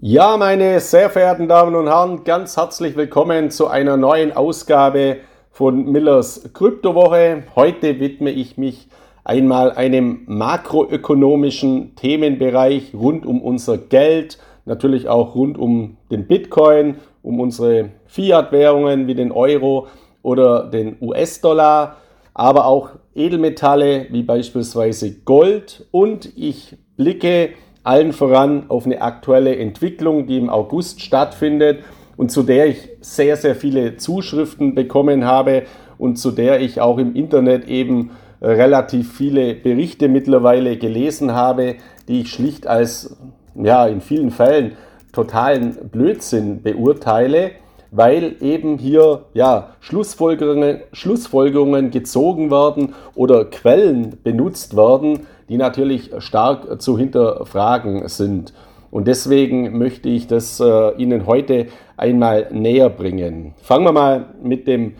Ja, meine sehr verehrten Damen und Herren, ganz herzlich willkommen zu einer neuen Ausgabe von Millers Kryptowoche. Heute widme ich mich einmal einem makroökonomischen Themenbereich rund um unser Geld, natürlich auch rund um den Bitcoin, um unsere Fiat-Währungen wie den Euro oder den US-Dollar, aber auch Edelmetalle wie beispielsweise Gold und ich blicke allen voran auf eine aktuelle Entwicklung, die im August stattfindet und zu der ich sehr, sehr viele Zuschriften bekommen habe und zu der ich auch im Internet eben äh, relativ viele Berichte mittlerweile gelesen habe, die ich schlicht als, ja, in vielen Fällen totalen Blödsinn beurteile, weil eben hier, ja, Schlussfolgerungen, Schlussfolgerungen gezogen werden oder Quellen benutzt werden, die natürlich stark zu hinterfragen sind. Und deswegen möchte ich das äh, Ihnen heute einmal näher bringen. Fangen wir mal mit dem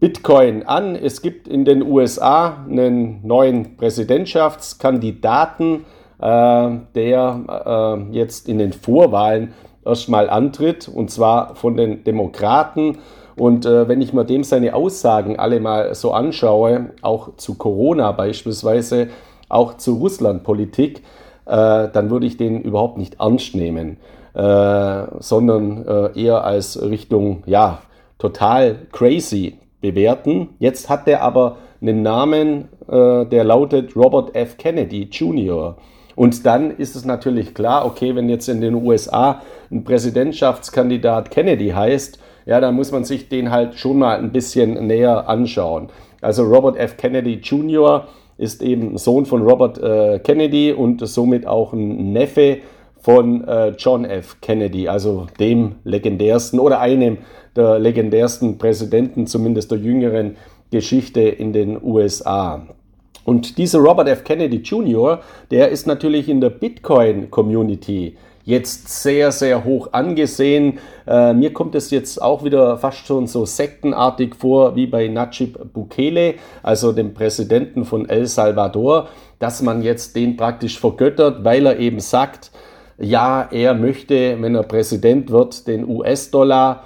Bitcoin an. Es gibt in den USA einen neuen Präsidentschaftskandidaten, äh, der äh, jetzt in den Vorwahlen erstmal antritt, und zwar von den Demokraten. Und äh, wenn ich mir dem seine Aussagen alle mal so anschaue, auch zu Corona beispielsweise, auch zu Russlandpolitik, äh, dann würde ich den überhaupt nicht ernst nehmen, äh, sondern äh, eher als Richtung, ja, total crazy bewerten. Jetzt hat der aber einen Namen, äh, der lautet Robert F. Kennedy Jr. Und dann ist es natürlich klar, okay, wenn jetzt in den USA ein Präsidentschaftskandidat Kennedy heißt, ja, dann muss man sich den halt schon mal ein bisschen näher anschauen. Also Robert F. Kennedy Jr ist eben Sohn von Robert äh, Kennedy und somit auch ein Neffe von äh, John F. Kennedy, also dem legendärsten oder einem der legendärsten Präsidenten, zumindest der jüngeren Geschichte in den USA. Und dieser Robert F. Kennedy Jr., der ist natürlich in der Bitcoin-Community jetzt sehr, sehr hoch angesehen. Äh, mir kommt es jetzt auch wieder fast schon so sektenartig vor wie bei Najib Bukele, also dem Präsidenten von El Salvador, dass man jetzt den praktisch vergöttert, weil er eben sagt, ja, er möchte, wenn er Präsident wird, den US-Dollar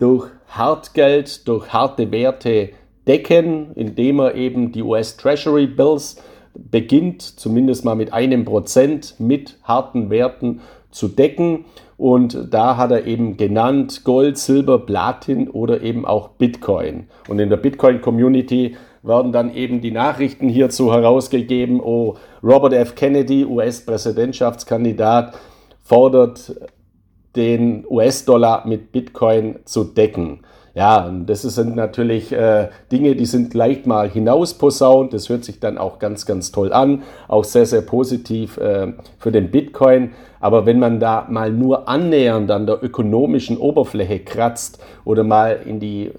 durch Hartgeld, durch harte Werte decken, indem er eben die US Treasury Bills beginnt, zumindest mal mit einem Prozent mit harten Werten zu decken. Und da hat er eben genannt Gold, Silber, Platin oder eben auch Bitcoin. Und in der Bitcoin-Community werden dann eben die Nachrichten hierzu herausgegeben. Oh, Robert F. Kennedy, US-Präsidentschaftskandidat, fordert den US-Dollar mit Bitcoin zu decken. Ja, und das sind natürlich äh, Dinge, die sind leicht mal hinausposaunt. Das hört sich dann auch ganz, ganz toll an. Auch sehr, sehr positiv äh, für den Bitcoin. Aber wenn man da mal nur annähernd an der ökonomischen Oberfläche kratzt oder mal in die,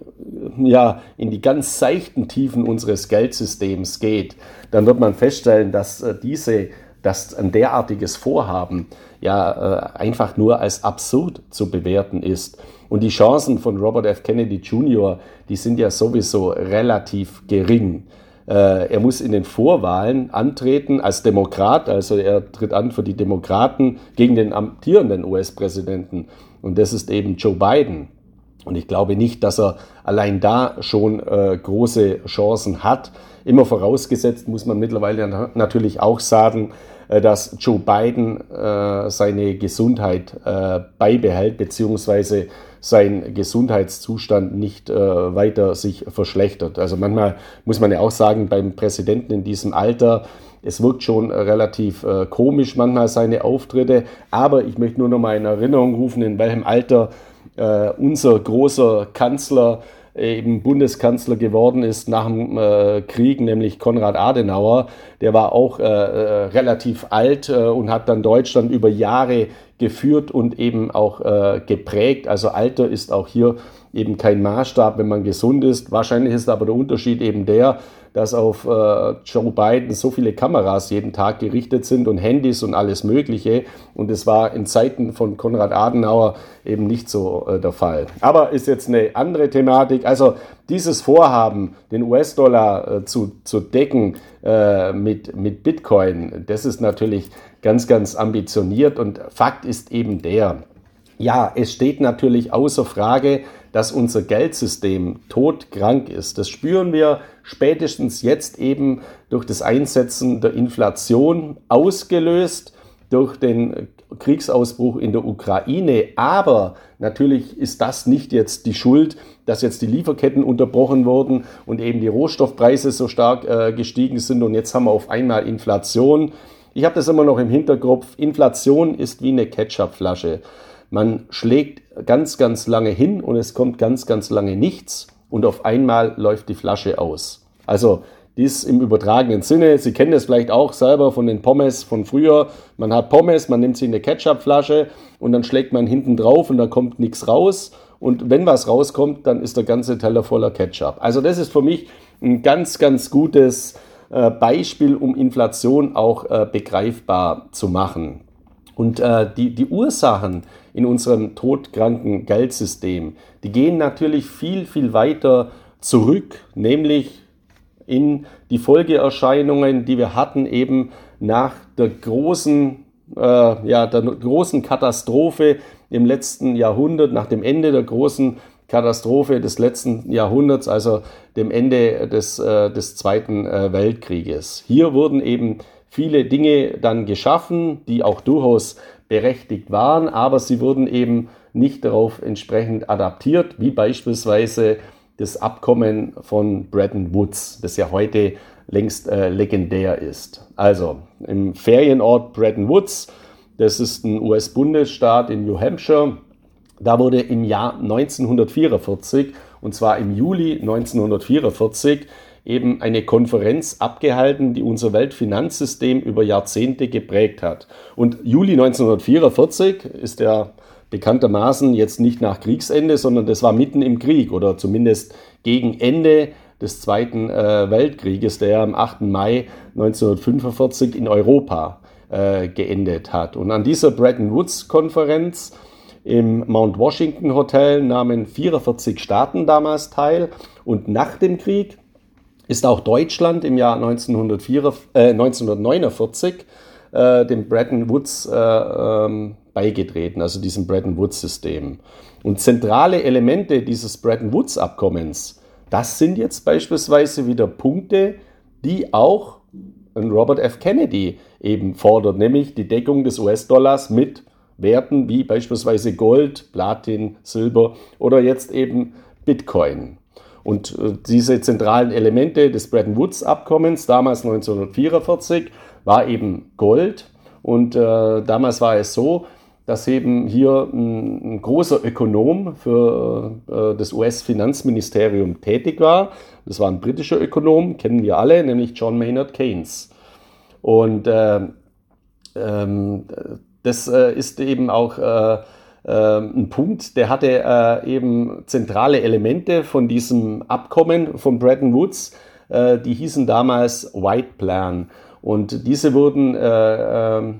ja, in die ganz seichten Tiefen unseres Geldsystems geht, dann wird man feststellen, dass äh, diese dass ein derartiges Vorhaben ja äh, einfach nur als absurd zu bewerten ist. Und die Chancen von Robert F. Kennedy Jr., die sind ja sowieso relativ gering. Äh, er muss in den Vorwahlen antreten als Demokrat, also er tritt an für die Demokraten gegen den amtierenden US-Präsidenten. Und das ist eben Joe Biden. Und ich glaube nicht, dass er allein da schon äh, große Chancen hat. Immer vorausgesetzt muss man mittlerweile natürlich auch sagen, dass Joe Biden äh, seine Gesundheit äh, beibehält, beziehungsweise sein Gesundheitszustand nicht äh, weiter sich verschlechtert. Also manchmal muss man ja auch sagen, beim Präsidenten in diesem Alter, es wirkt schon relativ äh, komisch manchmal seine Auftritte, aber ich möchte nur noch mal in Erinnerung rufen, in welchem Alter äh, unser großer Kanzler eben Bundeskanzler geworden ist nach dem äh, Krieg, nämlich Konrad Adenauer. Der war auch äh, äh, relativ alt äh, und hat dann Deutschland über Jahre geführt und eben auch äh, geprägt. Also Alter ist auch hier eben kein Maßstab, wenn man gesund ist. Wahrscheinlich ist aber der Unterschied eben der, dass auf äh, Joe Biden so viele Kameras jeden Tag gerichtet sind und Handys und alles Mögliche. Und es war in Zeiten von Konrad Adenauer eben nicht so äh, der Fall. Aber ist jetzt eine andere Thematik. Also dieses Vorhaben, den US-Dollar äh, zu, zu decken äh, mit, mit Bitcoin, das ist natürlich ganz, ganz ambitioniert. Und Fakt ist eben der, ja, es steht natürlich außer Frage, dass unser Geldsystem todkrank ist. Das spüren wir spätestens jetzt eben durch das Einsetzen der Inflation, ausgelöst durch den Kriegsausbruch in der Ukraine. Aber natürlich ist das nicht jetzt die Schuld, dass jetzt die Lieferketten unterbrochen wurden und eben die Rohstoffpreise so stark äh, gestiegen sind und jetzt haben wir auf einmal Inflation. Ich habe das immer noch im Hinterkopf. Inflation ist wie eine Ketchupflasche. Man schlägt ganz, ganz lange hin und es kommt ganz, ganz lange nichts und auf einmal läuft die Flasche aus. Also dies im übertragenen Sinne. Sie kennen das vielleicht auch selber von den Pommes von früher. Man hat Pommes, man nimmt sie in eine Ketchupflasche und dann schlägt man hinten drauf und da kommt nichts raus. Und wenn was rauskommt, dann ist der ganze Teller voller Ketchup. Also das ist für mich ein ganz, ganz gutes äh, Beispiel, um Inflation auch äh, begreifbar zu machen. Und äh, die, die Ursachen in unserem todkranken Geldsystem, die gehen natürlich viel, viel weiter zurück, nämlich in die Folgeerscheinungen, die wir hatten eben nach der großen, äh, ja, der großen Katastrophe im letzten Jahrhundert, nach dem Ende der großen Katastrophe des letzten Jahrhunderts, also dem Ende des, äh, des Zweiten äh, Weltkrieges. Hier wurden eben viele Dinge dann geschaffen, die auch durchaus berechtigt waren, aber sie wurden eben nicht darauf entsprechend adaptiert, wie beispielsweise das Abkommen von Bretton Woods, das ja heute längst äh, legendär ist. Also im Ferienort Bretton Woods, das ist ein US-Bundesstaat in New Hampshire, da wurde im Jahr 1944, und zwar im Juli 1944, eben eine Konferenz abgehalten, die unser Weltfinanzsystem über Jahrzehnte geprägt hat. Und Juli 1944 ist ja bekanntermaßen jetzt nicht nach Kriegsende, sondern das war mitten im Krieg oder zumindest gegen Ende des Zweiten äh, Weltkrieges, der am 8. Mai 1945 in Europa äh, geendet hat. Und an dieser Bretton Woods-Konferenz im Mount Washington Hotel nahmen 44 Staaten damals teil. Und nach dem Krieg ist auch Deutschland im Jahr 1904, äh, 1949 äh, dem Bretton Woods äh, ähm, beigetreten, also diesem Bretton Woods-System. Und zentrale Elemente dieses Bretton Woods-Abkommens, das sind jetzt beispielsweise wieder Punkte, die auch Robert F. Kennedy eben fordert, nämlich die Deckung des US-Dollars mit Werten wie beispielsweise Gold, Platin, Silber oder jetzt eben Bitcoin. Und äh, diese zentralen Elemente des Bretton Woods-Abkommens, damals 1944, war eben Gold. Und äh, damals war es so, dass eben hier ein, ein großer Ökonom für äh, das US-Finanzministerium tätig war. Das war ein britischer Ökonom, kennen wir alle, nämlich John Maynard Keynes. Und äh, ähm, das äh, ist eben auch äh, ein Punkt, der hatte äh, eben zentrale Elemente von diesem Abkommen von Bretton Woods, äh, die hießen damals White Plan. Und diese wurden äh, ähm,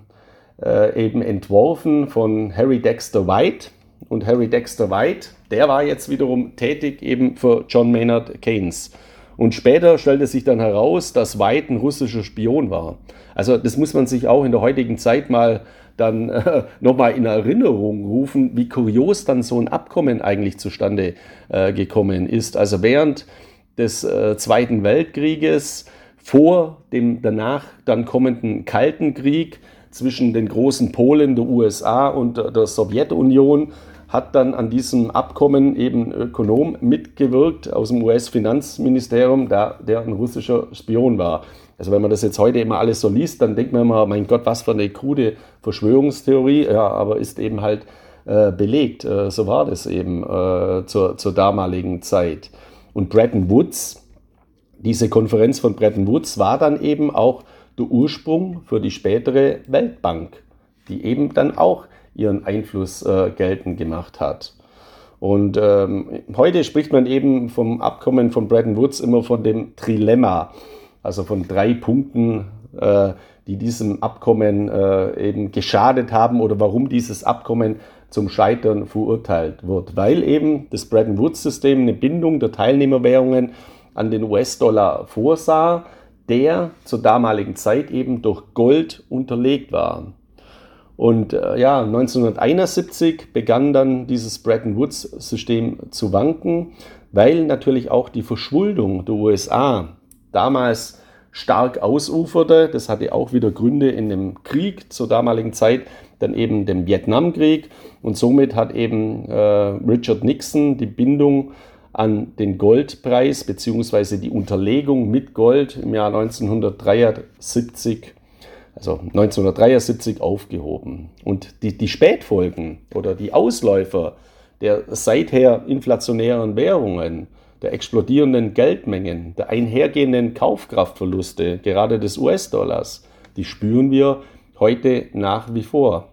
äh, eben entworfen von Harry Dexter White. Und Harry Dexter White, der war jetzt wiederum tätig eben für John Maynard Keynes. Und später stellte sich dann heraus, dass White ein russischer Spion war. Also das muss man sich auch in der heutigen Zeit mal dann äh, nochmal in Erinnerung rufen, wie kurios dann so ein Abkommen eigentlich zustande äh, gekommen ist. Also während des äh, Zweiten Weltkrieges, vor dem danach dann kommenden Kalten Krieg zwischen den großen Polen der USA und der Sowjetunion, hat dann an diesem Abkommen eben Ökonom mitgewirkt aus dem US-Finanzministerium, der, der ein russischer Spion war. Also wenn man das jetzt heute immer alles so liest, dann denkt man immer, mein Gott, was für eine krude Verschwörungstheorie. Ja, aber ist eben halt äh, belegt. Äh, so war das eben äh, zur, zur damaligen Zeit. Und Bretton Woods, diese Konferenz von Bretton Woods war dann eben auch der Ursprung für die spätere Weltbank, die eben dann auch ihren Einfluss äh, geltend gemacht hat. Und ähm, heute spricht man eben vom Abkommen von Bretton Woods immer von dem Trilemma also von drei Punkten, äh, die diesem Abkommen äh, eben geschadet haben oder warum dieses Abkommen zum Scheitern verurteilt wird. Weil eben das Bretton Woods-System eine Bindung der Teilnehmerwährungen an den US-Dollar vorsah, der zur damaligen Zeit eben durch Gold unterlegt war. Und äh, ja, 1971 begann dann dieses Bretton Woods-System zu wanken, weil natürlich auch die Verschuldung der USA damals stark ausuferte. Das hatte auch wieder Gründe in dem Krieg zur damaligen Zeit, dann eben dem Vietnamkrieg. Und somit hat eben äh, Richard Nixon die Bindung an den Goldpreis beziehungsweise die Unterlegung mit Gold im Jahr 1973 also 1973 aufgehoben. Und die, die Spätfolgen oder die Ausläufer der seither inflationären Währungen, der explodierenden Geldmengen, der einhergehenden Kaufkraftverluste, gerade des US-Dollars, die spüren wir heute nach wie vor.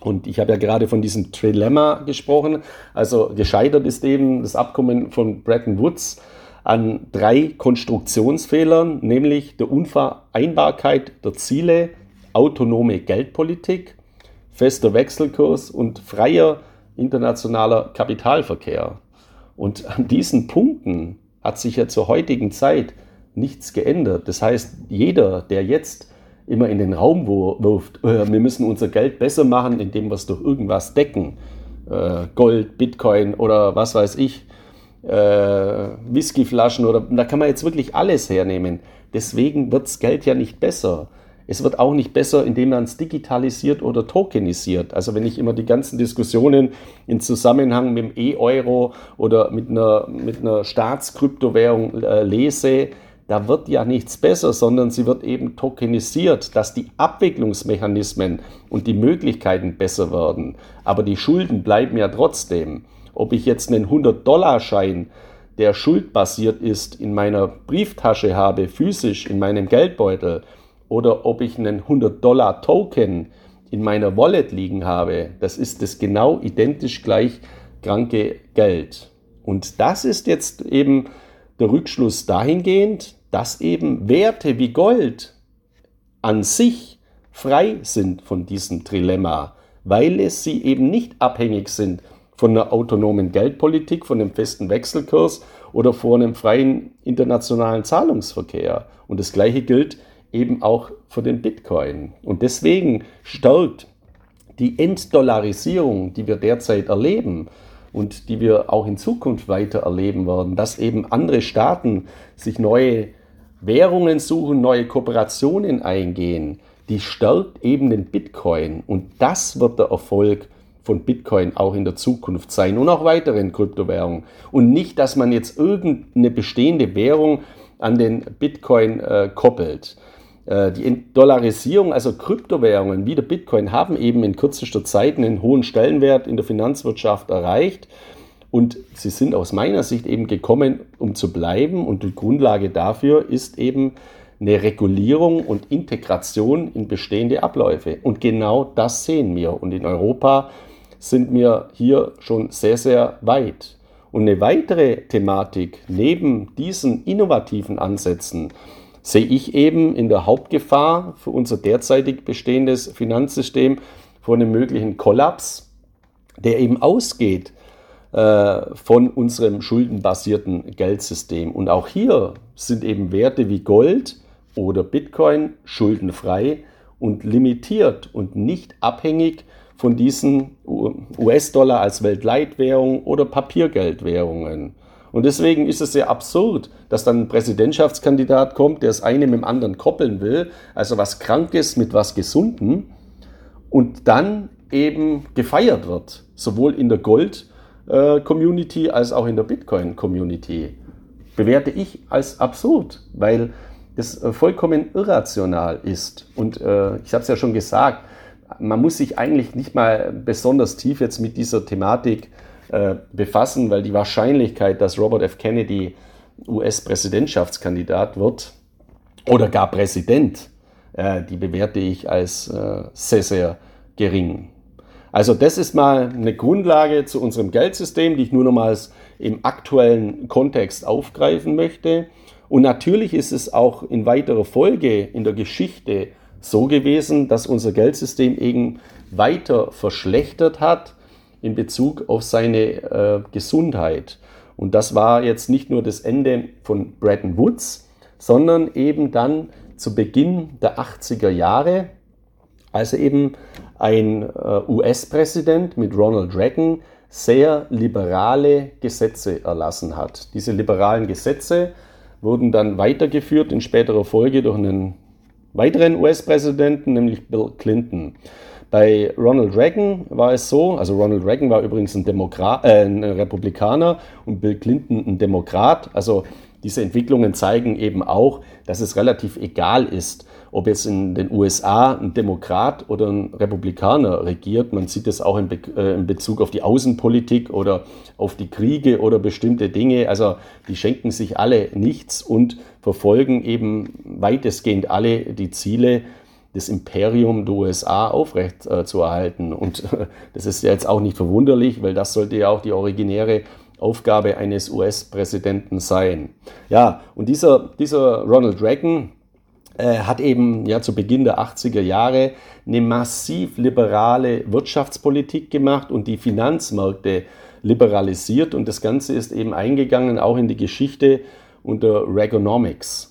Und ich habe ja gerade von diesem Trilemma gesprochen. Also gescheitert ist eben das Abkommen von Bretton Woods an drei Konstruktionsfehlern, nämlich der Unvereinbarkeit der Ziele, autonome Geldpolitik, fester Wechselkurs und freier internationaler Kapitalverkehr. Und an diesen Punkten hat sich ja zur heutigen Zeit nichts geändert. Das heißt, jeder, der jetzt immer in den Raum wirft, äh, wir müssen unser Geld besser machen, indem wir es durch irgendwas decken, äh, Gold, Bitcoin oder was weiß ich, äh, Whiskyflaschen oder da kann man jetzt wirklich alles hernehmen. Deswegen wird das Geld ja nicht besser. Es wird auch nicht besser, indem man es digitalisiert oder tokenisiert. Also wenn ich immer die ganzen Diskussionen in Zusammenhang mit dem E-Euro oder mit einer, mit einer Staatskryptowährung äh, lese, da wird ja nichts besser, sondern sie wird eben tokenisiert, dass die Abwicklungsmechanismen und die Möglichkeiten besser werden. Aber die Schulden bleiben ja trotzdem. Ob ich jetzt einen 100-Dollar-Schein, der schuldbasiert ist, in meiner Brieftasche habe, physisch in meinem Geldbeutel, oder ob ich einen 100-Dollar-Token in meiner Wallet liegen habe, das ist das genau identisch gleich kranke Geld. Und das ist jetzt eben der Rückschluss dahingehend, dass eben Werte wie Gold an sich frei sind von diesem Trilemma, weil es sie eben nicht abhängig sind von einer autonomen Geldpolitik, von einem festen Wechselkurs oder von einem freien internationalen Zahlungsverkehr. Und das Gleiche gilt eben auch für den Bitcoin. Und deswegen stärkt die Entdollarisierung, die wir derzeit erleben und die wir auch in Zukunft weiter erleben werden, dass eben andere Staaten sich neue Währungen suchen, neue Kooperationen eingehen, die stärkt eben den Bitcoin. Und das wird der Erfolg von Bitcoin auch in der Zukunft sein und auch weiteren Kryptowährungen. Und nicht, dass man jetzt irgendeine bestehende Währung an den Bitcoin äh, koppelt. Äh, die Dollarisierung, also Kryptowährungen wie der Bitcoin, haben eben in kürzester Zeit einen hohen Stellenwert in der Finanzwirtschaft erreicht. Und sie sind aus meiner Sicht eben gekommen, um zu bleiben. Und die Grundlage dafür ist eben eine Regulierung und Integration in bestehende Abläufe. Und genau das sehen wir. Und in Europa sind wir hier schon sehr, sehr weit. Und eine weitere Thematik neben diesen innovativen Ansätzen sehe ich eben in der Hauptgefahr für unser derzeitig bestehendes Finanzsystem vor einem möglichen Kollaps, der eben ausgeht äh, von unserem schuldenbasierten Geldsystem. Und auch hier sind eben Werte wie Gold oder Bitcoin schuldenfrei und limitiert und nicht abhängig von diesen US-Dollar als Weltleitwährung oder Papiergeldwährungen. Und deswegen ist es sehr absurd, dass dann ein Präsidentschaftskandidat kommt, der das eine mit dem anderen koppeln will, also was Krankes mit was Gesunden, und dann eben gefeiert wird, sowohl in der Gold-Community als auch in der Bitcoin-Community. Bewerte ich als absurd, weil das vollkommen irrational ist. Und äh, ich habe es ja schon gesagt, man muss sich eigentlich nicht mal besonders tief jetzt mit dieser Thematik äh, befassen, weil die Wahrscheinlichkeit, dass Robert F. Kennedy US-Präsidentschaftskandidat wird oder gar Präsident, äh, die bewerte ich als äh, sehr, sehr gering. Also das ist mal eine Grundlage zu unserem Geldsystem, die ich nur nochmals im aktuellen Kontext aufgreifen möchte. Und natürlich ist es auch in weiterer Folge in der Geschichte so gewesen, dass unser Geldsystem eben weiter verschlechtert hat in Bezug auf seine äh, Gesundheit. Und das war jetzt nicht nur das Ende von Bretton Woods, sondern eben dann zu Beginn der 80er Jahre, als eben ein äh, US-Präsident mit Ronald Reagan sehr liberale Gesetze erlassen hat. Diese liberalen Gesetze wurden dann weitergeführt in späterer Folge durch einen weiteren US-Präsidenten, nämlich Bill Clinton. Bei Ronald Reagan war es so, also Ronald Reagan war übrigens ein, Demokrat, äh, ein Republikaner und Bill Clinton ein Demokrat. Also diese Entwicklungen zeigen eben auch, dass es relativ egal ist, ob jetzt in den USA ein Demokrat oder ein Republikaner regiert. Man sieht das auch in, Be äh, in, Bezug auf die Außenpolitik oder auf die Kriege oder bestimmte Dinge. Also die schenken sich alle nichts und verfolgen eben weitestgehend alle die Ziele, das Imperium der USA aufrecht äh, zu erhalten. Und äh, das ist jetzt auch nicht verwunderlich, weil das sollte ja auch die originäre Aufgabe eines US-Präsidenten sein. Ja, und dieser, dieser Ronald Reagan äh, hat eben ja zu Beginn der 80er Jahre eine massiv liberale Wirtschaftspolitik gemacht und die Finanzmärkte liberalisiert. Und das Ganze ist eben eingegangen auch in die Geschichte unter Reaganomics.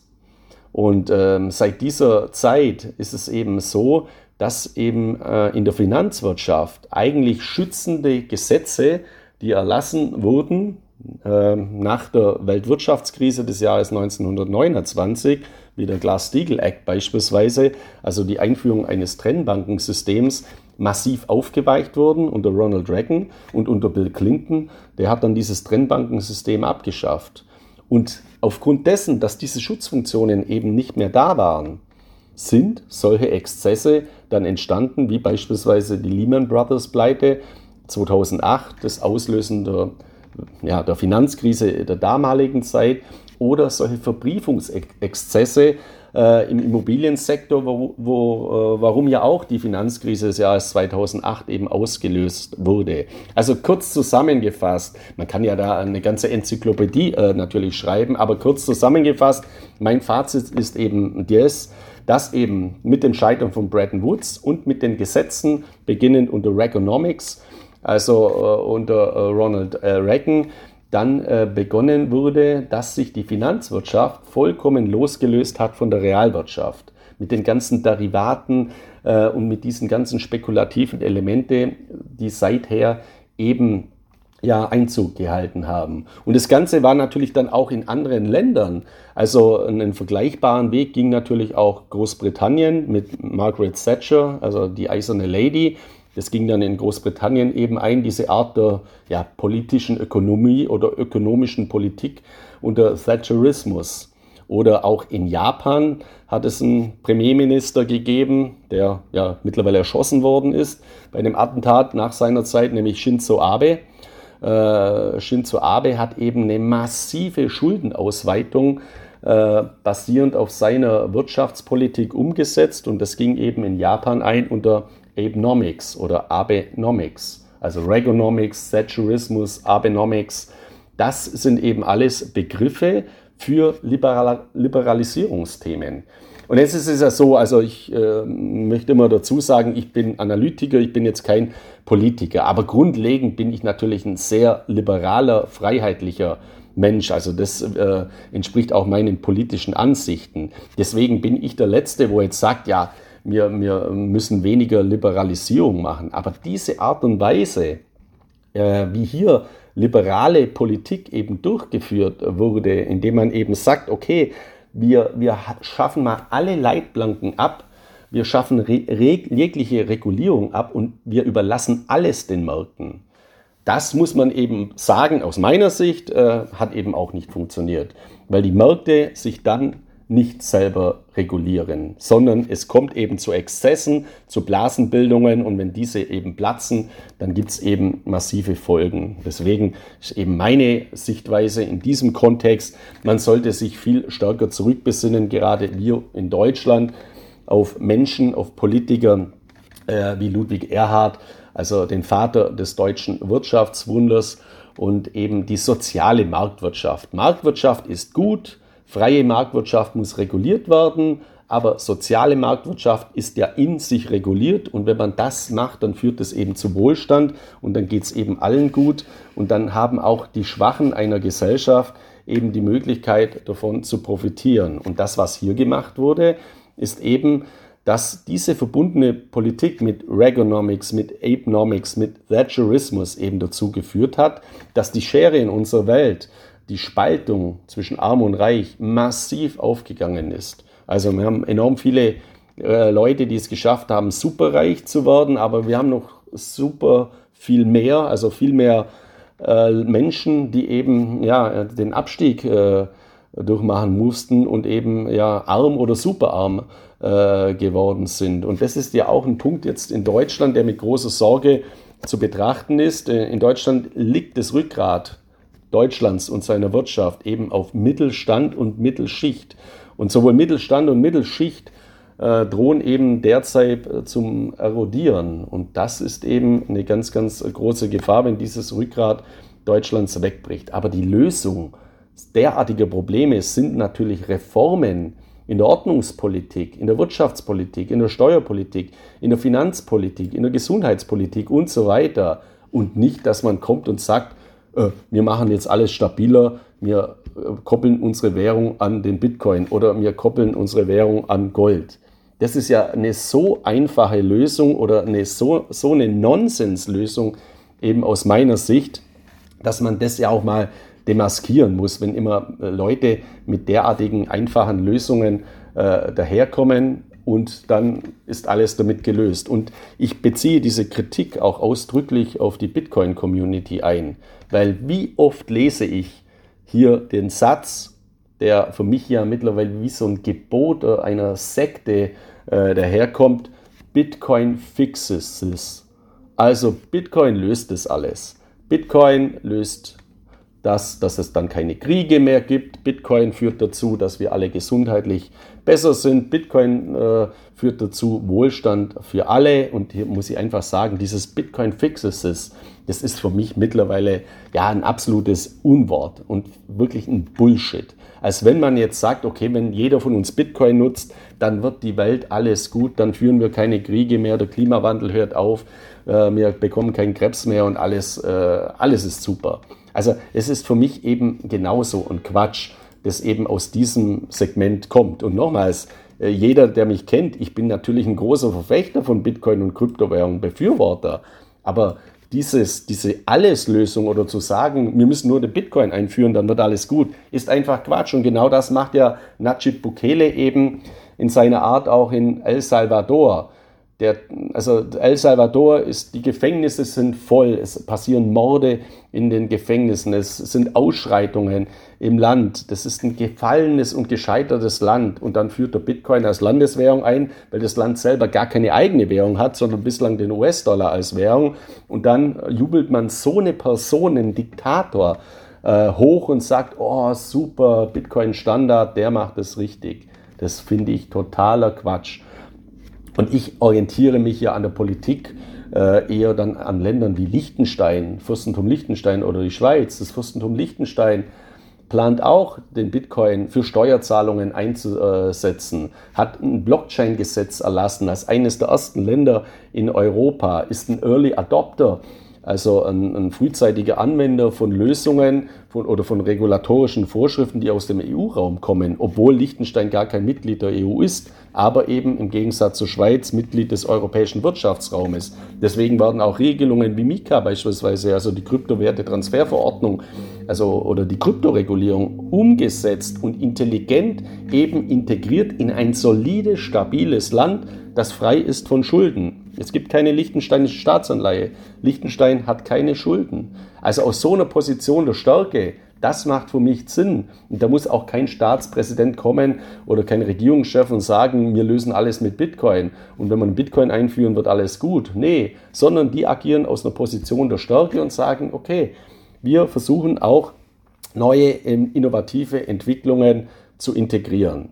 Und ähm, seit dieser Zeit ist es eben so, dass eben äh, in der Finanzwirtschaft eigentlich schützende Gesetze die erlassen wurden äh, nach der Weltwirtschaftskrise des Jahres 1929, wie der Glass-Steagall Act beispielsweise, also die Einführung eines Trennbankensystems, massiv aufgeweicht wurden unter Ronald Reagan und unter Bill Clinton. Der hat dann dieses Trennbankensystem abgeschafft. Und aufgrund dessen, dass diese Schutzfunktionen eben nicht mehr da waren, sind solche Exzesse dann entstanden, wie beispielsweise die Lehman Brothers Pleite, 2008, das Auslösen der, ja, der Finanzkrise der damaligen Zeit oder solche Verbriefungsexzesse äh, im Immobiliensektor, wo, wo, äh, warum ja auch die Finanzkrise des Jahres 2008 eben ausgelöst wurde. Also kurz zusammengefasst, man kann ja da eine ganze Enzyklopädie äh, natürlich schreiben, aber kurz zusammengefasst, mein Fazit ist eben das, dass eben mit dem Scheitern von Bretton Woods und mit den Gesetzen, beginnend unter Reaganomics, also äh, unter äh, Ronald äh, Reagan, dann begonnen wurde, dass sich die Finanzwirtschaft vollkommen losgelöst hat von der Realwirtschaft. Mit den ganzen Derivaten und mit diesen ganzen spekulativen Elemente, die seither eben ja, Einzug gehalten haben. Und das Ganze war natürlich dann auch in anderen Ländern. Also einen vergleichbaren Weg ging natürlich auch Großbritannien mit Margaret Thatcher, also die eiserne Lady, das ging dann in Großbritannien eben ein, diese Art der ja, politischen Ökonomie oder ökonomischen Politik unter Thatcherismus. Oder auch in Japan hat es einen Premierminister gegeben, der ja mittlerweile erschossen worden ist bei einem Attentat nach seiner Zeit, nämlich Shinzo Abe. Äh, Shinzo Abe hat eben eine massive Schuldenausweitung äh, basierend auf seiner Wirtschaftspolitik umgesetzt und das ging eben in Japan ein unter Abenomics oder Abenomics, also Reaganomics, Thatcherismus, Abenomics. Das sind eben alles Begriffe für Liberal Liberalisierungsthemen. Und jetzt ist es ja so, also ich äh, möchte immer dazu sagen, ich bin Analytiker, ich bin jetzt kein Politiker, aber grundlegend bin ich natürlich ein sehr liberaler, freiheitlicher Mensch. Also das äh, entspricht auch meinen politischen Ansichten. Deswegen bin ich der Letzte, wo jetzt sagt, ja, wir, wir müssen weniger Liberalisierung machen. Aber diese Art und Weise, äh, wie hier liberale Politik eben durchgeführt wurde, indem man eben sagt, okay, wir, wir schaffen mal alle Leitplanken ab, wir schaffen re jegliche Regulierung ab und wir überlassen alles den Märkten. Das muss man eben sagen, aus meiner Sicht äh, hat eben auch nicht funktioniert, weil die Märkte sich dann nicht selber regulieren, sondern es kommt eben zu Exzessen, zu Blasenbildungen und wenn diese eben platzen, dann gibt es eben massive Folgen. Deswegen ist eben meine Sichtweise in diesem Kontext, man sollte sich viel stärker zurückbesinnen, gerade wir in Deutschland, auf Menschen, auf Politiker äh, wie Ludwig Erhard, also den Vater des deutschen Wirtschaftswunders und eben die soziale Marktwirtschaft. Marktwirtschaft ist gut, Freie Marktwirtschaft muss reguliert werden, aber soziale Marktwirtschaft ist ja in sich reguliert und wenn man das macht, dann führt es eben zu Wohlstand und dann geht es eben allen gut und dann haben auch die Schwachen einer Gesellschaft eben die Möglichkeit davon zu profitieren. Und das, was hier gemacht wurde, ist eben, dass diese verbundene Politik mit Reaganomics, mit Apenomics, mit Thatcherismus eben dazu geführt hat, dass die Schere in unserer Welt, die Spaltung zwischen Arm und Reich massiv aufgegangen ist. Also wir haben enorm viele äh, Leute, die es geschafft haben, superreich zu werden, aber wir haben noch super viel mehr, also viel mehr äh, Menschen, die eben ja, den Abstieg äh, durchmachen mussten und eben ja arm oder superarm äh, geworden sind. Und das ist ja auch ein Punkt jetzt in Deutschland, der mit großer Sorge zu betrachten ist. Äh, in Deutschland liegt das Rückgrat Deutschlands und seiner Wirtschaft eben auf Mittelstand und Mittelschicht. Und sowohl Mittelstand und Mittelschicht äh, drohen eben derzeit äh, zum Erodieren. Und das ist eben eine ganz, ganz große Gefahr, wenn dieses Rückgrat Deutschlands wegbricht. Aber die Lösung derartiger Probleme sind natürlich Reformen, in der Ordnungspolitik, in der Wirtschaftspolitik, in der Steuerpolitik, in der Finanzpolitik, in der Gesundheitspolitik und so weiter. Und nicht, dass man kommt und sagt, äh, wir machen jetzt alles stabiler, wir äh, koppeln unsere Währung an den Bitcoin oder wir koppeln unsere Währung an Gold. Das ist ja eine so einfache Lösung oder eine so, so eine Nonsenslösung eben aus meiner Sicht, dass man das ja auch mal demaskieren muss, wenn immer äh, Leute mit derartigen einfachen Lösungen äh, daherkommen und dann ist alles damit gelöst. Und ich beziehe diese Kritik auch ausdrücklich auf die Bitcoin-Community ein, weil wie oft lese ich hier den Satz, der für mich ja mittlerweile wie so ein Gebot einer Sekte äh, daherkommt, Bitcoin fixes this. Also Bitcoin löst das alles. Bitcoin löst dass, dass es dann keine Kriege mehr gibt. Bitcoin führt dazu, dass wir alle gesundheitlich besser sind. Bitcoin äh, führt dazu Wohlstand für alle. Und hier muss ich einfach sagen, dieses Bitcoin fixes es. Das ist für mich mittlerweile ja ein absolutes Unwort und wirklich ein Bullshit. Als wenn man jetzt sagt, okay, wenn jeder von uns Bitcoin nutzt, dann wird die Welt alles gut, dann führen wir keine Kriege mehr, der Klimawandel hört auf, äh, wir bekommen keinen Krebs mehr und alles, äh, alles ist super. Also es ist für mich eben genauso ein Quatsch, das eben aus diesem Segment kommt. Und nochmals, äh, jeder, der mich kennt, ich bin natürlich ein großer Verfechter von Bitcoin und Kryptowährungen, Befürworter. Aber dieses, diese Alleslösung oder zu sagen, wir müssen nur den Bitcoin einführen, dann wird alles gut, ist einfach Quatsch. Und genau das macht ja Najib Bukele eben in seiner Art auch in El Salvador. Der, also El Salvador ist, die Gefängnisse sind voll, es passieren Morde in den Gefängnissen, es sind Ausschreitungen im Land. Das ist ein gefallenes und gescheitertes Land. Und dann führt der Bitcoin als Landeswährung ein, weil das Land selber gar keine eigene Währung hat, sondern bislang den US-Dollar als Währung. Und dann jubelt man so eine Person, einen Diktator, äh, hoch und sagt, oh super, Bitcoin-Standard, der macht es richtig. Das finde ich totaler Quatsch. Und ich orientiere mich ja an der Politik äh, eher dann an Ländern wie Liechtenstein, Fürstentum Liechtenstein oder die Schweiz. Das Fürstentum Liechtenstein plant auch, den Bitcoin für Steuerzahlungen einzusetzen, hat ein Blockchain-Gesetz erlassen als eines der ersten Länder in Europa, ist ein Early Adopter also ein, ein frühzeitiger Anwender von Lösungen von, oder von regulatorischen Vorschriften, die aus dem EU-Raum kommen, obwohl Liechtenstein gar kein Mitglied der EU ist, aber eben im Gegensatz zur Schweiz Mitglied des europäischen Wirtschaftsraumes. Deswegen werden auch Regelungen wie Mika beispielsweise, also die Kryptowerte-Transferverordnung, also oder die Kryptoregulierung umgesetzt und intelligent eben integriert in ein solides, stabiles Land, das frei ist von Schulden. Es gibt keine liechtensteinische Staatsanleihe. Liechtenstein hat keine Schulden. Also aus so einer Position der Stärke, das macht für mich Sinn. Und da muss auch kein Staatspräsident kommen oder kein Regierungschef und sagen, wir lösen alles mit Bitcoin. Und wenn man Bitcoin einführen, wird alles gut. Nee, sondern die agieren aus einer Position der Stärke und sagen, okay, wir versuchen auch neue ähm, innovative Entwicklungen zu integrieren.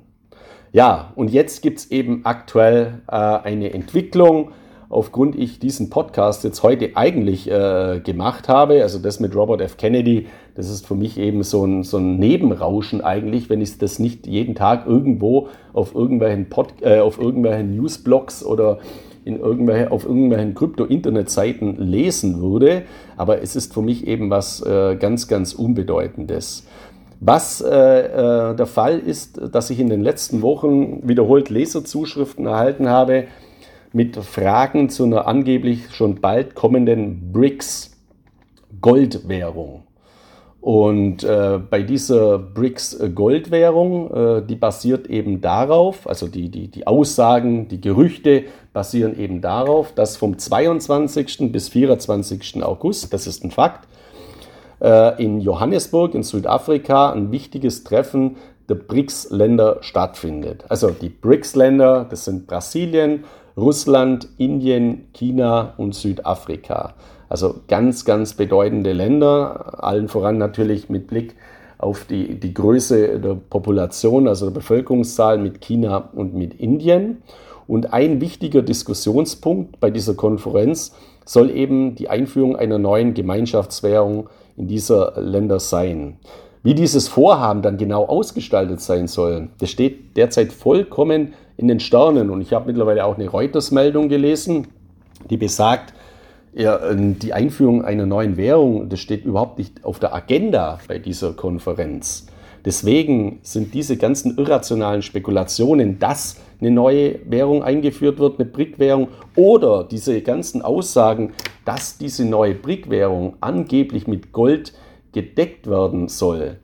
Ja, und jetzt gibt es eben aktuell äh, eine Entwicklung, aufgrund ich diesen Podcast jetzt heute eigentlich äh, gemacht habe, also das mit Robert F. Kennedy, das ist für mich eben so ein, so ein Nebenrauschen eigentlich, wenn ich das nicht jeden Tag irgendwo auf irgendwelchen, Pod, äh, auf irgendwelchen Newsblogs oder in irgendwelche, auf irgendwelchen Krypto-Internetseiten lesen würde. Aber es ist für mich eben was äh, ganz, ganz Unbedeutendes. Was äh, äh, der Fall ist, dass ich in den letzten Wochen wiederholt Leserzuschriften erhalten habe mit Fragen zu einer angeblich schon bald kommenden BRICS Goldwährung. Und äh, bei dieser BRICS Goldwährung, äh, die basiert eben darauf, also die, die, die Aussagen, die Gerüchte basieren eben darauf, dass vom 22. bis 24. August, das ist ein Fakt, äh, in Johannesburg in Südafrika ein wichtiges Treffen der BRICS-Länder stattfindet. Also die BRICS-Länder, das sind Brasilien, Russland, Indien, China und Südafrika. Also ganz, ganz bedeutende Länder, allen voran natürlich mit Blick auf die, die Größe der Population, also der Bevölkerungszahl mit China und mit Indien. Und ein wichtiger Diskussionspunkt bei dieser Konferenz soll eben die Einführung einer neuen Gemeinschaftswährung in dieser Länder sein. Wie dieses Vorhaben dann genau ausgestaltet sein soll, das steht derzeit vollkommen in den Sternen. Und ich habe mittlerweile auch eine Reuters-Meldung gelesen, die besagt, ja, die Einführung einer neuen Währung, das steht überhaupt nicht auf der Agenda bei dieser Konferenz. Deswegen sind diese ganzen irrationalen Spekulationen, dass eine neue Währung eingeführt wird, eine BRIC-Währung, oder diese ganzen Aussagen, dass diese neue BRIC-Währung angeblich mit Gold gedeckt werden soll,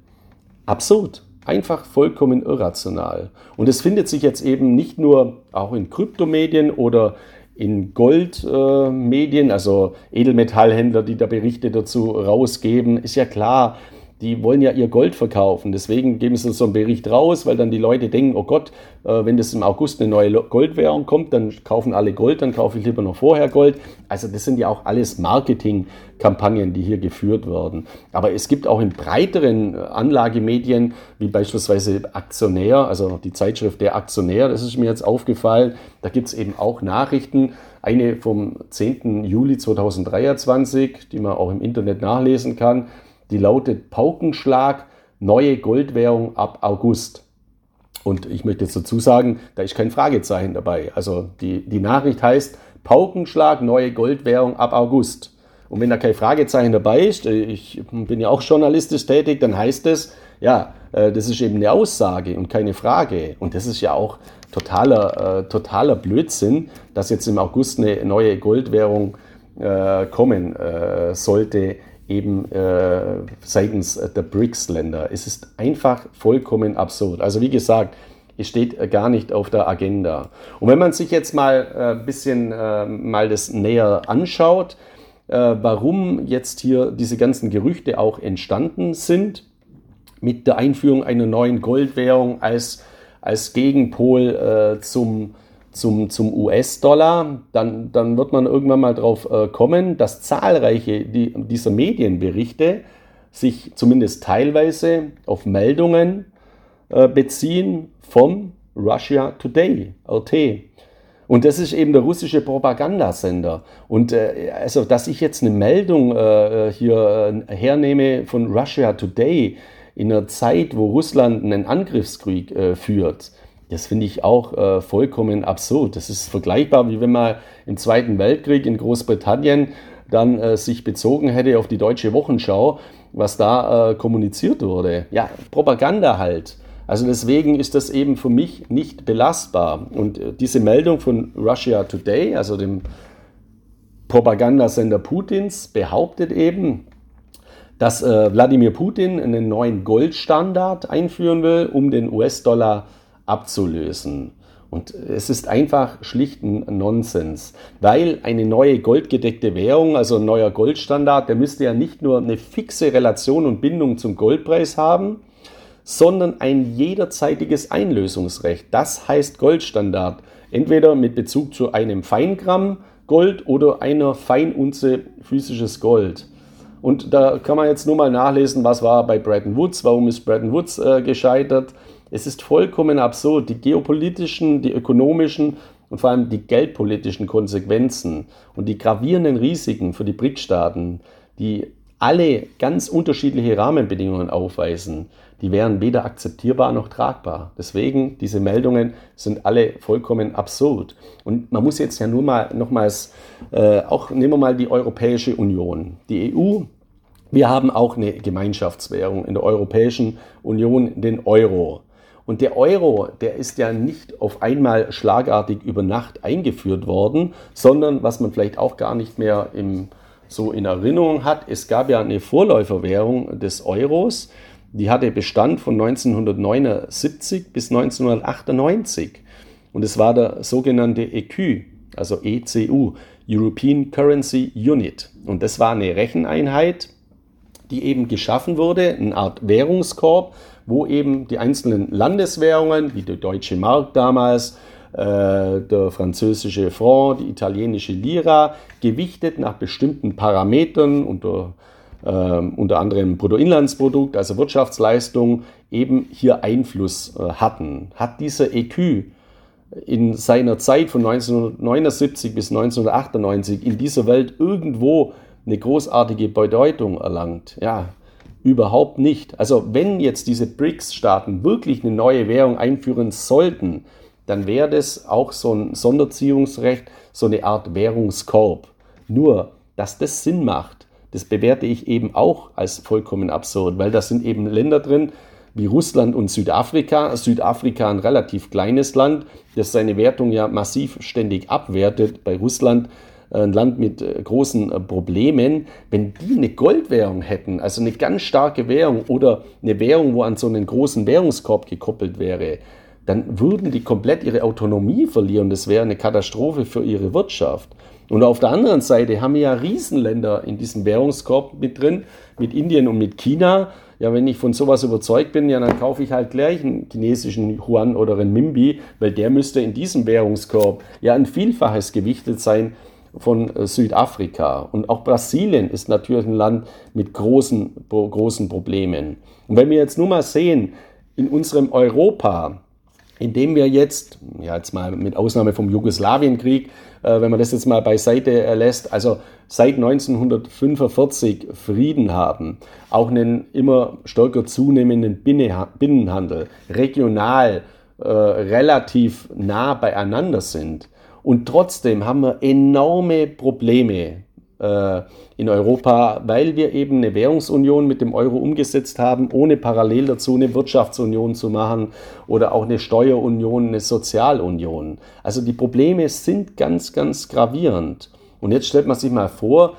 absurd. Einfach vollkommen irrational. Und es findet sich jetzt eben nicht nur auch in Kryptomedien oder in Goldmedien, äh, also Edelmetallhändler, die da Berichte dazu rausgeben, ist ja klar, die wollen ja ihr Gold verkaufen. Deswegen geben sie so einen Bericht raus, weil dann die Leute denken, oh Gott, äh, wenn das im August eine neue Goldwährung kommt, dann kaufen alle Gold, dann kaufe ich lieber noch vorher Gold. Also das sind ja auch alles Marketingkampagnen, die hier geführt werden. Aber es gibt auch in breiteren äh, Anlagemedien, wie beispielsweise Aktionär, also die Zeitschrift Der Aktionär, das ist mir jetzt aufgefallen, da gibt es eben auch Nachrichten, eine vom 10. Juli 2023, die man auch im Internet nachlesen kann die lautet Paukenschlag, neue Goldwährung ab August. Und ich möchte jetzt dazu sagen, da ist kein Fragezeichen dabei. Also die, die Nachricht heißt Paukenschlag, neue Goldwährung ab August. Und wenn da kein Fragezeichen dabei ist, äh, ich bin ja auch journalistisch tätig, dann heißt es, ja, äh, das ist eben eine Aussage und keine Frage. Und das ist ja auch totaler, äh, totaler Blödsinn, dass jetzt im August eine neue Goldwährung äh, kommen sollte eben äh, seitens der BRICS-Länder. Es ist einfach vollkommen absurd. Also wie gesagt, es steht gar nicht auf der Agenda. Und wenn man sich jetzt mal ein äh, bisschen äh, mal das näher anschaut, äh, warum jetzt hier diese ganzen Gerüchte auch entstanden sind mit der Einführung einer neuen Goldwährung als, als Gegenpol äh, zum zum, US-Dollar, dann, dann wird man irgendwann mal drauf äh, kommen, dass zahlreiche die, dieser Medienberichte sich zumindest teilweise auf Meldungen äh, beziehen vom Russia Today, RT. Und das ist eben der russische Propagandasender. Und äh, also, dass ich jetzt eine Meldung äh, hier äh, hernehme von Russia Today in einer Zeit, wo Russland einen Angriffskrieg äh, führt, das finde ich auch äh, vollkommen absurd. Das ist vergleichbar, wie wenn man im Zweiten Weltkrieg in Großbritannien dann äh, sich bezogen hätte auf die deutsche Wochenschau, was da äh, kommuniziert wurde. Ja, Propaganda halt. Also deswegen ist das eben für mich nicht belastbar. Und äh, diese Meldung von Russia Today, also dem Propagandasender Putins, behauptet eben, dass äh, Wladimir Putin einen neuen Goldstandard einführen will, um den US-Dollar zu abzulösen. Und es ist einfach schlichten Nonsens, weil eine neue goldgedeckte Währung, also ein neuer Goldstandard, der müsste ja nicht nur eine fixe Relation und Bindung zum Goldpreis haben, sondern ein jederzeitiges Einlösungsrecht. Das heißt Goldstandard, entweder mit Bezug zu einem Feingramm Gold oder einer Feinunze physisches Gold. Und da kann man jetzt nur mal nachlesen, was war bei Bretton Woods, warum ist Bretton Woods äh, gescheitert. Es ist vollkommen absurd. Die geopolitischen, die ökonomischen und vor allem die geldpolitischen Konsequenzen und die gravierenden Risiken für die BRIC-Staaten, die alle ganz unterschiedliche Rahmenbedingungen aufweisen, die wären weder akzeptierbar noch tragbar. Deswegen, diese Meldungen sind alle vollkommen absurd. Und man muss jetzt ja nur mal nochmals, äh, auch nehmen wir mal die Europäische Union. Die EU Wir haben auch eine Gemeinschaftswährung in der Europäischen Union, den Euro. Und der Euro, der ist ja nicht auf einmal schlagartig über Nacht eingeführt worden, sondern was man vielleicht auch gar nicht mehr im, so in Erinnerung hat, es gab ja eine Vorläuferwährung des Euros, die hatte Bestand von 1979 bis 1998. Und es war der sogenannte ECU, also ECU, European Currency Unit. Und das war eine Recheneinheit, die eben geschaffen wurde, eine Art Währungskorb, wo eben die einzelnen Landeswährungen, wie die deutsche Mark damals, äh, der französische Franc, die italienische Lira, gewichtet nach bestimmten Parametern unter, äh, unter anderem Bruttoinlandsprodukt, also Wirtschaftsleistung, eben hier Einfluss äh, hatten. Hat dieser EQ in seiner Zeit von 1979 bis 1998 in dieser Welt irgendwo eine großartige Bedeutung erlangt? Ja, überhaupt nicht. Also wenn jetzt diese BRICS-Staaten wirklich eine neue Währung einführen sollten, dann wäre das auch so ein Sonderziehungsrecht, so eine Art Währungskorb. Nur, dass das Sinn macht, das bewerte ich eben auch als vollkommen absurd, weil da sind eben Länder drin, wie Russland und Südafrika. Südafrika ein relativ kleines Land, das seine Wertung ja massiv ständig abwertet. Bei Russland ein Land mit äh, großen äh, Problemen, wenn die eine Goldwährung hätten, also eine ganz starke Währung oder eine Währung, wo an so einen großen Währungskorb gekoppelt wäre, dann würden die komplett ihre Autonomie verlieren. Das wäre eine Katastrophe für ihre Wirtschaft. Und auf der anderen Seite haben wir ja Riesenländer in diesem Währungskorb mit drin, mit Indien und mit China. Ja, wenn ich von sowas überzeugt bin, ja, dann kaufe ich halt gleich einen chinesischen Yuan oder Renminbi, weil der müsste in diesem Währungskorb ja ein Vielfaches gewichtet sein von äh, Südafrika. Und auch Brasilien ist natürlich ein Land mit großen, großen Problemen. Und wenn wir jetzt nur mal sehen, in unserem Europa, in dem wir jetzt, ja jetzt mal mit Ausnahme vom Jugoslawienkrieg, äh, wenn man das jetzt mal beiseite lässt, also seit 1945 Frieden haben, auch einen immer stärker zunehmenden Binnenhandel, regional äh, relativ nah beieinander sind, und trotzdem haben wir enorme Probleme äh, in Europa, weil wir eben eine Währungsunion mit dem Euro umgesetzt haben, ohne parallel dazu eine Wirtschaftsunion zu machen oder auch eine Steuerunion, eine Sozialunion. Also die Probleme sind ganz, ganz gravierend. Und jetzt stellt man sich mal vor,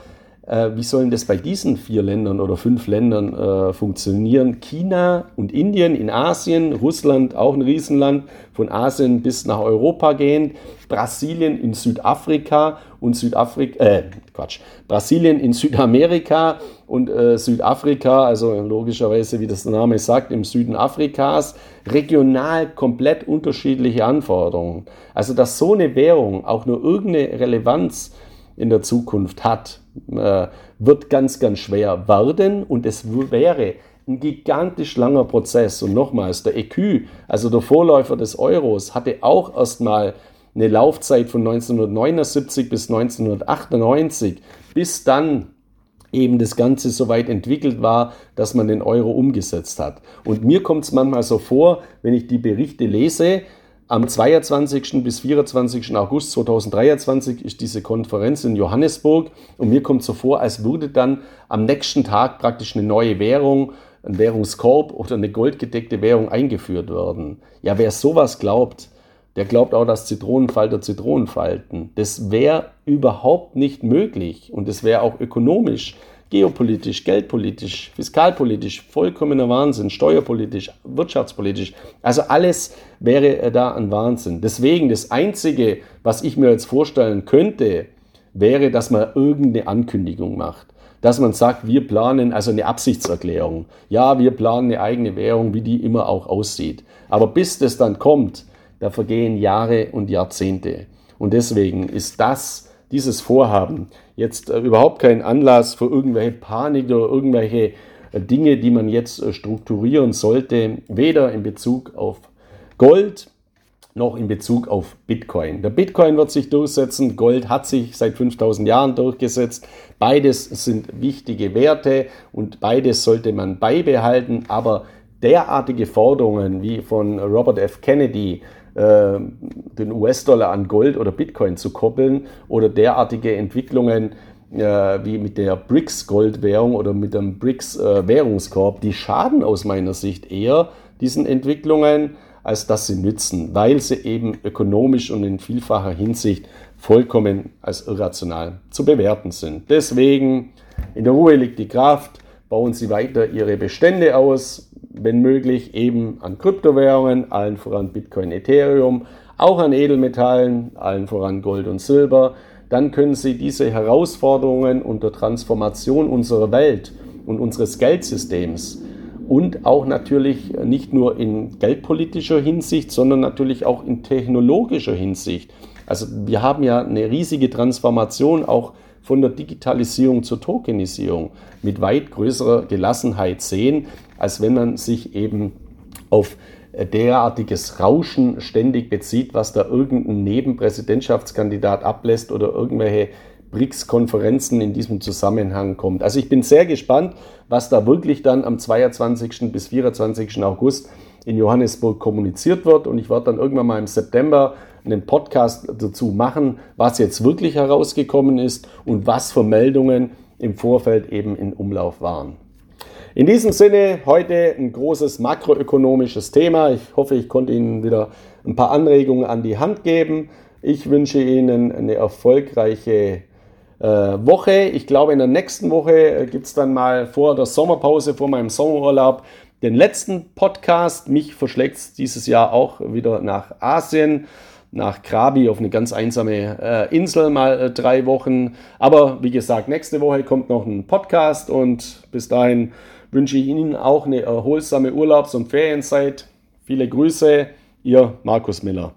äh, wie sollen das bei diesen vier Ländern oder fünf Ländern äh, funktionieren? China und Indien in Asien, Russland auch ein Riesenland, von Asien bis nach Europa gehend, Brasilien in Südafrika und Südafrika, äh, Quatsch, Brasilien in Südamerika und äh, Südafrika, also logischerweise, wie das der Name sagt, im Süden Afrikas, regional komplett unterschiedliche Anforderungen. Also, dass so eine Währung auch nur irgendeine Relevanz in der Zukunft hat, äh, wird ganz, ganz schwer werden und es wäre ein gigantisch langer Prozess. Und nochmals, der EQ, also der Vorläufer des Euros, hatte auch erstmal eine Laufzeit von 1979 bis 1998, bis dann eben das Ganze so weit entwickelt war, dass man den Euro umgesetzt hat. Und mir kommt es manchmal so vor, wenn ich die Berichte lese, am 22. bis 24. August 2023 ist diese Konferenz in Johannesburg und mir kommt so vor, als würde dann am nächsten Tag praktisch eine neue Währung, ein Währungskorb oder eine goldgedeckte Währung eingeführt werden. Ja, wer sowas glaubt, der glaubt auch, dass Zitronenfalter Zitronen falten. Das wäre überhaupt nicht möglich und das wäre auch ökonomisch geopolitisch, geldpolitisch, fiskalpolitisch, vollkommener Wahnsinn, steuerpolitisch, wirtschaftspolitisch. Also alles wäre da ein Wahnsinn. Deswegen das Einzige, was ich mir jetzt vorstellen könnte, wäre, dass man irgendeine Ankündigung macht. Dass man sagt, wir planen also eine Absichtserklärung. Ja, wir planen eine eigene Währung, wie die immer auch aussieht. Aber bis das dann kommt, da vergehen Jahre und Jahrzehnte. Und deswegen ist das dieses Vorhaben jetzt äh, überhaupt kein Anlass für irgendwelche Panik oder irgendwelche äh, Dinge, die man jetzt äh, strukturieren sollte, weder in Bezug auf Gold noch in Bezug auf Bitcoin. Der Bitcoin wird sich durchsetzen, Gold hat sich seit 5000 Jahren durchgesetzt. Beides sind wichtige Werte und beides sollte man beibehalten, aber derartige Forderungen wie von Robert F. Kennedy, äh, den US-Dollar an Gold oder Bitcoin zu koppeln oder derartige Entwicklungen äh, wie mit der BRICS-Goldwährung oder mit dem BRICS-Währungskorb, die schaden aus meiner Sicht eher diesen Entwicklungen, als dass sie nützen, weil sie eben ökonomisch und in vielfacher Hinsicht vollkommen als irrational zu bewerten sind. Deswegen, in der Ruhe liegt die Kraft, bauen Sie weiter Ihre Bestände aus, wenn möglich eben an Kryptowährungen, allen voran Bitcoin, Ethereum, auch an Edelmetallen, allen voran Gold und Silber, dann können Sie diese Herausforderungen unter Transformation unserer Welt und unseres Geldsystems und auch natürlich nicht nur in geldpolitischer Hinsicht, sondern natürlich auch in technologischer Hinsicht. Also wir haben ja eine riesige Transformation auch von der Digitalisierung zur Tokenisierung mit weit größerer Gelassenheit sehen, als wenn man sich eben auf derartiges Rauschen ständig bezieht, was da irgendein Nebenpräsidentschaftskandidat ablässt oder irgendwelche BRICS-Konferenzen in diesem Zusammenhang kommt. Also ich bin sehr gespannt, was da wirklich dann am 22. bis 24. August in Johannesburg kommuniziert wird. Und ich werde dann irgendwann mal im September einen Podcast dazu machen, was jetzt wirklich herausgekommen ist und was für Meldungen im Vorfeld eben in Umlauf waren. In diesem Sinne heute ein großes makroökonomisches Thema. Ich hoffe, ich konnte Ihnen wieder ein paar Anregungen an die Hand geben. Ich wünsche Ihnen eine erfolgreiche äh, Woche. Ich glaube, in der nächsten Woche äh, gibt es dann mal vor der Sommerpause, vor meinem Sommerurlaub, den letzten Podcast. Mich verschlägt es dieses Jahr auch wieder nach Asien nach Krabi auf eine ganz einsame äh, Insel mal äh, drei Wochen. Aber wie gesagt, nächste Woche kommt noch ein Podcast und bis dahin wünsche ich Ihnen auch eine erholsame Urlaubs- und Ferienzeit. Viele Grüße, Ihr Markus Miller.